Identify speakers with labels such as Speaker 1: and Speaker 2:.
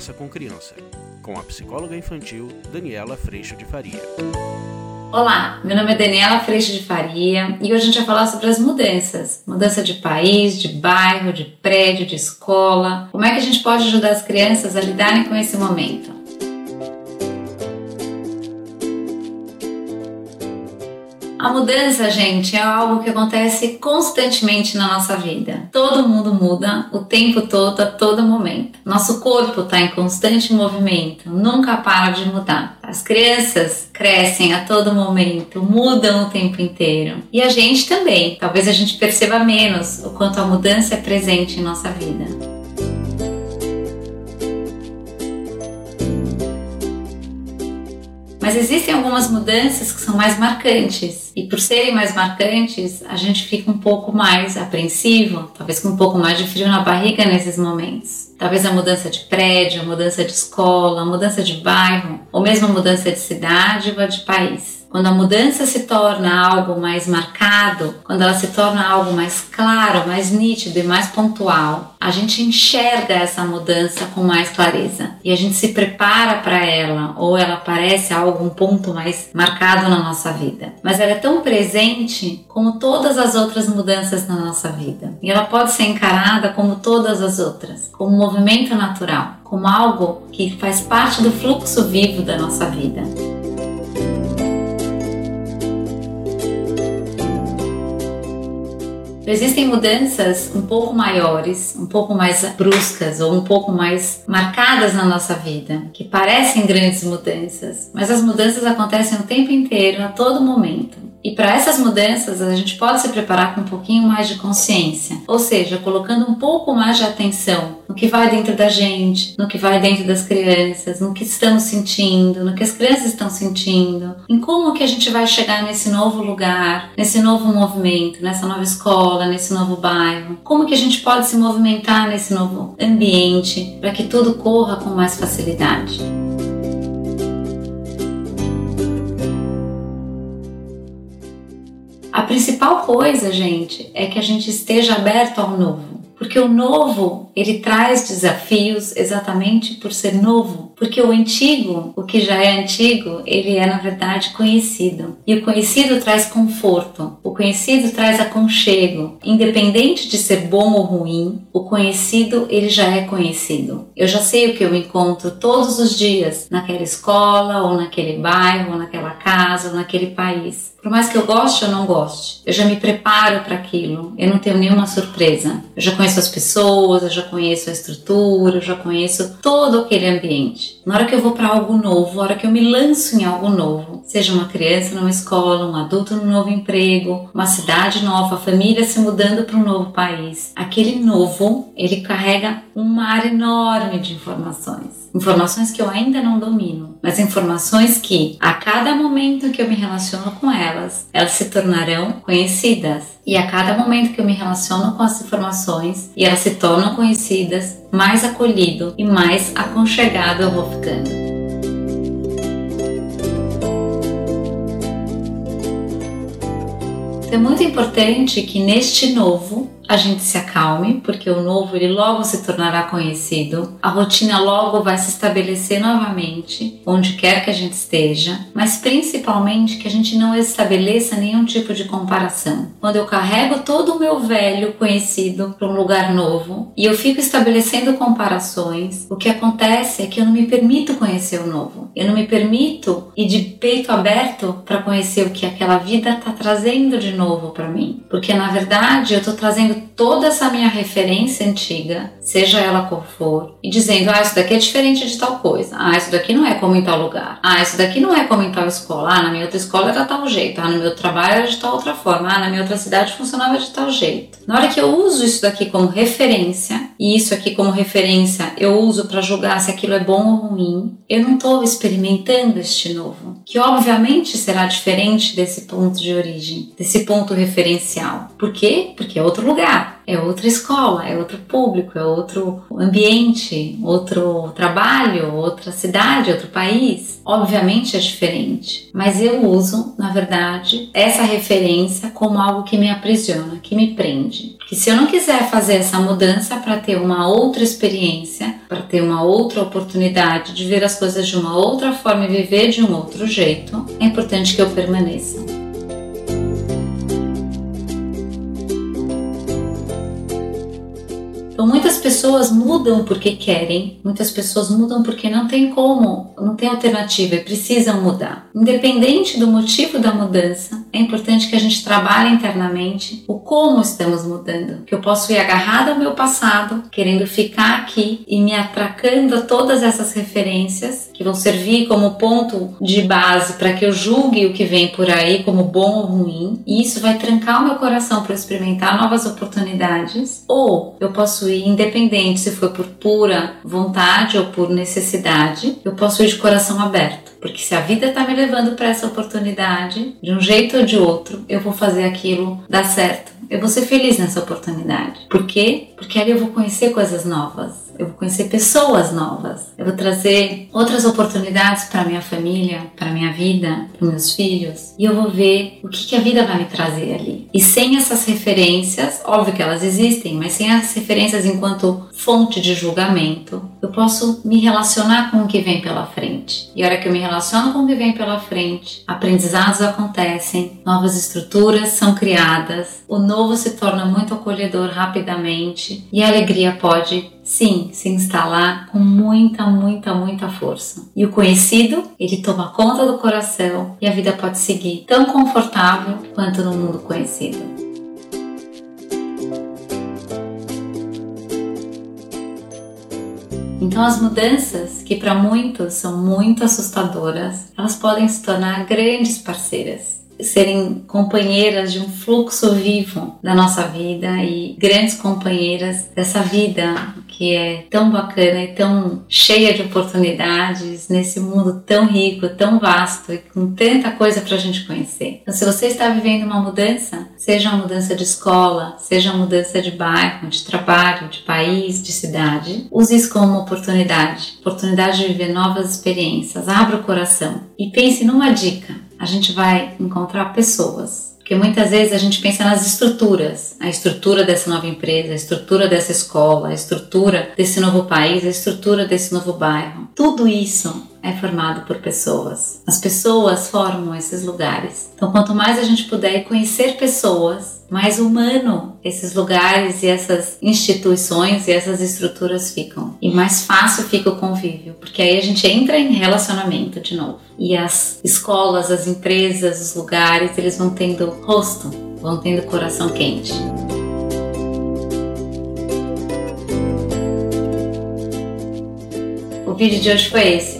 Speaker 1: Conversa com Criança, com a psicóloga infantil Daniela Freixo de Faria.
Speaker 2: Olá, meu nome é Daniela Freixo de Faria e hoje a gente vai falar sobre as mudanças. Mudança de país, de bairro, de prédio, de escola. Como é que a gente pode ajudar as crianças a lidarem com esse momento? A mudança, gente, é algo que acontece constantemente na nossa vida. Todo mundo muda o tempo todo, a todo momento. Nosso corpo está em constante movimento, nunca para de mudar. As crianças crescem a todo momento, mudam o tempo inteiro. E a gente também. Talvez a gente perceba menos o quanto a mudança é presente em nossa vida. Mas existem algumas mudanças que são mais marcantes. E por serem mais marcantes, a gente fica um pouco mais apreensivo, talvez com um pouco mais de frio na barriga nesses momentos. Talvez a mudança de prédio, a mudança de escola, a mudança de bairro, ou mesmo a mudança de cidade ou de país. Quando a mudança se torna algo mais marcado, quando ela se torna algo mais claro, mais nítido e mais pontual, a gente enxerga essa mudança com mais clareza e a gente se prepara para ela ou ela parece algo um ponto mais marcado na nossa vida. Mas ela é tão presente como todas as outras mudanças na nossa vida e ela pode ser encarada como todas as outras, como um movimento natural, como algo que faz parte do fluxo vivo da nossa vida. Existem mudanças um pouco maiores, um pouco mais bruscas ou um pouco mais marcadas na nossa vida, que parecem grandes mudanças, mas as mudanças acontecem o tempo inteiro, a todo momento. E para essas mudanças, a gente pode se preparar com um pouquinho mais de consciência, ou seja, colocando um pouco mais de atenção no que vai dentro da gente, no que vai dentro das crianças, no que estamos sentindo, no que as crianças estão sentindo, em como que a gente vai chegar nesse novo lugar, nesse novo movimento, nessa nova escola, nesse novo bairro, como que a gente pode se movimentar nesse novo ambiente para que tudo corra com mais facilidade. A principal coisa, gente, é que a gente esteja aberto ao novo. Porque o novo, ele traz desafios exatamente por ser novo. Porque o antigo, o que já é antigo, ele é na verdade conhecido. E o conhecido traz conforto. O conhecido traz aconchego. Independente de ser bom ou ruim, o conhecido, ele já é conhecido. Eu já sei o que eu encontro todos os dias naquela escola, ou naquele bairro, ou naquela casa, ou naquele país. Por mais que eu goste ou não goste, eu já me preparo para aquilo. Eu não tenho nenhuma surpresa. Eu já conheço as pessoas, eu já conheço a estrutura, eu já conheço todo aquele ambiente. Na hora que eu vou para algo novo, na hora que eu me lanço em algo novo, seja uma criança numa escola, um adulto num novo emprego, uma cidade nova, família se mudando para um novo país, aquele novo, ele carrega um mar enorme de informações informações que eu ainda não domino, mas informações que a cada momento que eu me relaciono com elas, elas se tornarão conhecidas. E a cada momento que eu me relaciono com as informações e elas se tornam conhecidas, mais acolhido e mais aconchegado eu vou ficando. Então é muito importante que neste novo a gente se acalme, porque o novo ele logo se tornará conhecido, a rotina logo vai se estabelecer novamente, onde quer que a gente esteja, mas principalmente que a gente não estabeleça nenhum tipo de comparação. Quando eu carrego todo o meu velho conhecido para um lugar novo e eu fico estabelecendo comparações, o que acontece é que eu não me permito conhecer o novo. Eu não me permito ir de peito aberto para conhecer o que aquela vida está trazendo de novo para mim, porque na verdade eu estou trazendo toda essa minha referência antiga, seja ela qual for, e dizendo: ah, isso daqui é diferente de tal coisa, ah, isso daqui não é como em tal lugar, ah, isso daqui não é como em tal escola, ah, na minha outra escola era tal jeito, ah, no meu trabalho era de tal outra forma, ah, na minha outra cidade funcionava de tal jeito. Na hora que eu uso isso daqui como referência, e isso aqui como referência eu uso para julgar se aquilo é bom ou ruim, eu não estou experimentando este novo, que obviamente será diferente desse ponto de origem, desse ponto referencial. Por quê? Porque é outro lugar é outra escola, é outro público, é outro ambiente, outro trabalho, outra cidade, outro país. Obviamente é diferente, mas eu uso, na verdade, essa referência como algo que me aprisiona, que me prende. Que se eu não quiser fazer essa mudança para ter uma outra experiência, para ter uma outra oportunidade de ver as coisas de uma outra forma e viver de um outro jeito, é importante que eu permaneça. Então, muitas pessoas mudam porque querem, muitas pessoas mudam porque não tem como, não tem alternativa e precisam mudar. Independente do motivo da mudança, é importante que a gente trabalhe internamente o como estamos mudando. Que eu posso ir agarrada ao meu passado, querendo ficar aqui e me atracando a todas essas referências que vão servir como ponto de base para que eu julgue o que vem por aí como bom ou ruim. E isso vai trancar o meu coração para experimentar novas oportunidades. Ou eu posso ir independente se for por pura vontade ou por necessidade, eu posso ir de coração aberto. Porque se a vida está me levando para essa oportunidade, de um jeito ou de outro, eu vou fazer aquilo dar certo. Eu vou ser feliz nessa oportunidade. Por quê? Porque ali eu vou conhecer coisas novas eu vou conhecer pessoas novas, eu vou trazer outras oportunidades para minha família, para minha vida, para meus filhos, e eu vou ver o que, que a vida vai me trazer ali. E sem essas referências, óbvio que elas existem, mas sem as referências enquanto fonte de julgamento, eu posso me relacionar com o que vem pela frente. E a hora que eu me relaciono com o que vem pela frente, aprendizados acontecem, novas estruturas são criadas, o novo se torna muito acolhedor rapidamente e a alegria pode sim, se instalar com muita, muita, muita força. E o conhecido, ele toma conta do coração e a vida pode seguir tão confortável quanto no mundo conhecido. Então, as mudanças, que para muitos são muito assustadoras, elas podem se tornar grandes parceiras serem companheiras de um fluxo vivo da nossa vida e grandes companheiras dessa vida que é tão bacana e tão cheia de oportunidades nesse mundo tão rico, tão vasto e com tanta coisa para a gente conhecer. Então, se você está vivendo uma mudança, seja uma mudança de escola, seja uma mudança de bairro, de trabalho, de país, de cidade, use isso como uma oportunidade oportunidade de viver novas experiências. Abra o coração e pense numa dica a gente vai encontrar pessoas. Porque muitas vezes a gente pensa nas estruturas, a estrutura dessa nova empresa, a estrutura dessa escola, a estrutura desse novo país, a estrutura desse novo bairro. Tudo isso é formado por pessoas. As pessoas formam esses lugares. Então, quanto mais a gente puder conhecer pessoas, mais humano esses lugares e essas instituições e essas estruturas ficam. E mais fácil fica o convívio, porque aí a gente entra em relacionamento de novo. E as escolas, as empresas, os lugares, eles vão tendo rosto, vão tendo coração quente. O vídeo de hoje foi esse.